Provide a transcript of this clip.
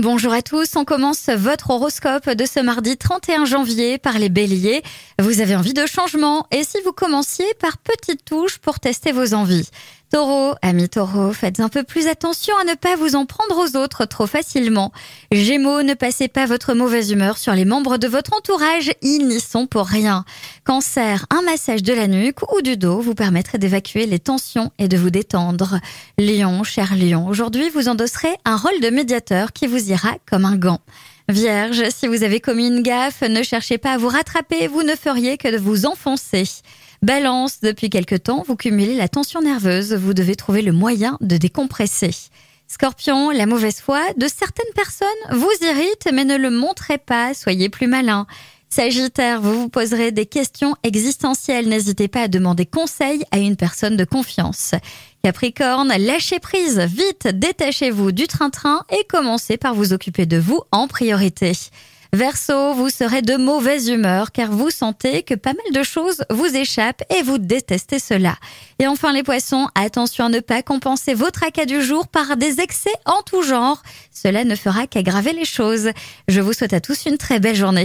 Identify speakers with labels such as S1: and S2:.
S1: Bonjour à tous, on commence votre horoscope de ce mardi 31 janvier par les béliers. Vous avez envie de changement. Et si vous commenciez par petites touches pour tester vos envies? Taureau, ami taureau, faites un peu plus attention à ne pas vous en prendre aux autres trop facilement. Gémeaux, ne passez pas votre mauvaise humeur sur les membres de votre entourage, ils n'y sont pour rien. Cancer, un massage de la nuque ou du dos vous permettrait d'évacuer les tensions et de vous détendre. Lion, cher lion, aujourd'hui vous endosserez un rôle de médiateur qui vous ira comme un gant. Vierge, si vous avez commis une gaffe, ne cherchez pas à vous rattraper, vous ne feriez que de vous enfoncer. Balance, depuis quelque temps, vous cumulez la tension nerveuse, vous devez trouver le moyen de décompresser. Scorpion, la mauvaise foi de certaines personnes vous irrite, mais ne le montrez pas, soyez plus malin. Sagittaire, vous vous poserez des questions existentielles, n'hésitez pas à demander conseil à une personne de confiance. Capricorne, lâchez prise, vite, détachez-vous du train-train et commencez par vous occuper de vous en priorité. Verseau, vous serez de mauvaise humeur car vous sentez que pas mal de choses vous échappent et vous détestez cela. Et enfin les poissons, attention à ne pas compenser vos tracas du jour par des excès en tout genre. Cela ne fera qu'aggraver les choses. Je vous souhaite à tous une très belle journée.